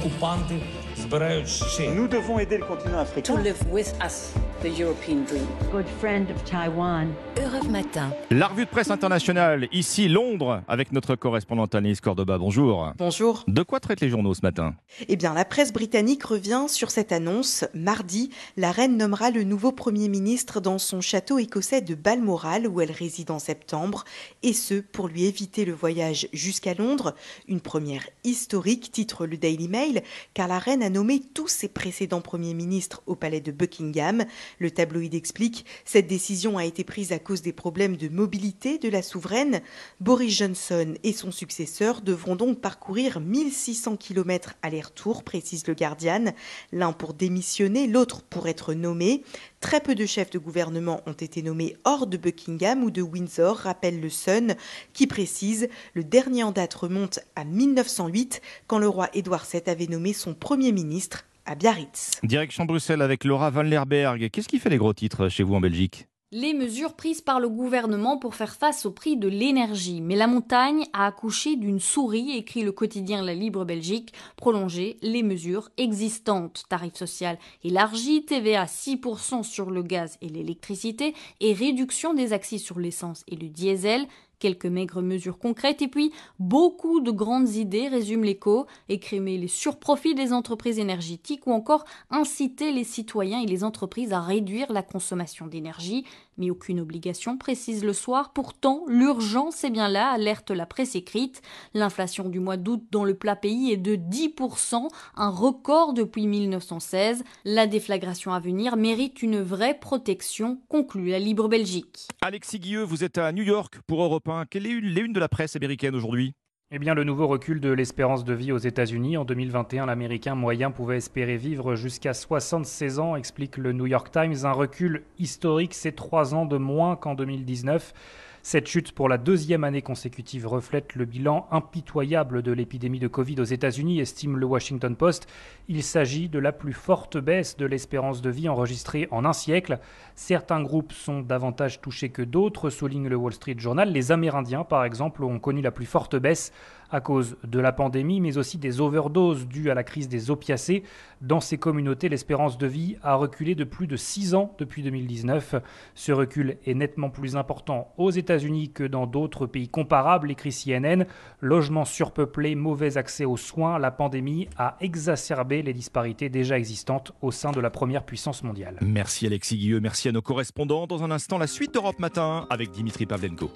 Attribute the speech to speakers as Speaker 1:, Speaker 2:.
Speaker 1: окупанти збирають ще.
Speaker 2: Nous devons aider le continent africain.
Speaker 3: to live with us The European dream.
Speaker 4: good friend of Taiwan.
Speaker 5: Europe Matin.
Speaker 6: La revue de presse internationale, ici Londres, avec notre correspondante Annelise Cordoba. Bonjour.
Speaker 7: Bonjour.
Speaker 6: De quoi traitent les journaux ce matin?
Speaker 7: Eh bien, la presse britannique revient sur cette annonce. Mardi, la reine nommera le nouveau Premier ministre dans son château écossais de Balmoral, où elle réside en septembre, et ce, pour lui éviter le voyage jusqu'à Londres. Une première historique, titre le Daily Mail, car la reine a nommé tous ses précédents premiers ministres au palais de Buckingham. Le tabloïd explique, cette décision a été prise à cause des problèmes de mobilité de la souveraine. Boris Johnson et son successeur devront donc parcourir 1600 km aller-retour, précise le Guardian, l'un pour démissionner, l'autre pour être nommé. Très peu de chefs de gouvernement ont été nommés hors de Buckingham ou de Windsor, rappelle le Sun, qui précise le dernier en date remonte à 1908, quand le roi Édouard VII avait nommé son premier ministre à Biarritz.
Speaker 6: Direction Bruxelles avec Laura Van Lerberg. Qu'est-ce qui fait les gros titres chez vous en Belgique?
Speaker 8: Les mesures prises par le gouvernement pour faire face au prix de l'énergie. Mais la montagne a accouché d'une souris, écrit le quotidien La Libre Belgique, prolonger les mesures existantes. Tarif social élargi, TVA 6% sur le gaz et l'électricité et réduction des axes sur l'essence et le diesel. Quelques maigres mesures concrètes et puis beaucoup de grandes idées, résume l'écho, écrémer les surprofits des entreprises énergétiques ou encore inciter les citoyens et les entreprises à réduire la consommation d'énergie. Mais aucune obligation, précise le soir. Pourtant, l'urgence est bien là, alerte la presse écrite. L'inflation du mois d'août dans le plat pays est de 10%, un record depuis 1916. La déflagration à venir mérite une vraie protection, conclut la Libre Belgique.
Speaker 6: Alexis Guilleux, vous êtes à New York pour Europe 1. Quelle est les une de la presse américaine aujourd'hui?
Speaker 9: Eh bien, le nouveau recul de l'espérance de vie aux États-Unis. En 2021, l'Américain moyen pouvait espérer vivre jusqu'à 76 ans, explique le New York Times. Un recul historique, c'est trois ans de moins qu'en 2019. Cette chute pour la deuxième année consécutive reflète le bilan impitoyable de l'épidémie de Covid aux États-Unis, estime le Washington Post. Il s'agit de la plus forte baisse de l'espérance de vie enregistrée en un siècle. Certains groupes sont davantage touchés que d'autres, souligne le Wall Street Journal. Les Amérindiens, par exemple, ont connu la plus forte baisse à cause de la pandémie, mais aussi des overdoses dues à la crise des opiacés. Dans ces communautés, l'espérance de vie a reculé de plus de 6 ans depuis 2019. Ce recul est nettement plus important aux États-Unis que dans d'autres pays comparables, écrit CNN. Logements surpeuplés, mauvais accès aux soins, la pandémie a exacerbé les disparités déjà existantes au sein de la première puissance mondiale.
Speaker 6: Merci Alexis Guilleux, merci à nos correspondants. Dans un instant, la suite d'Europe Matin avec Dimitri Pavlenko.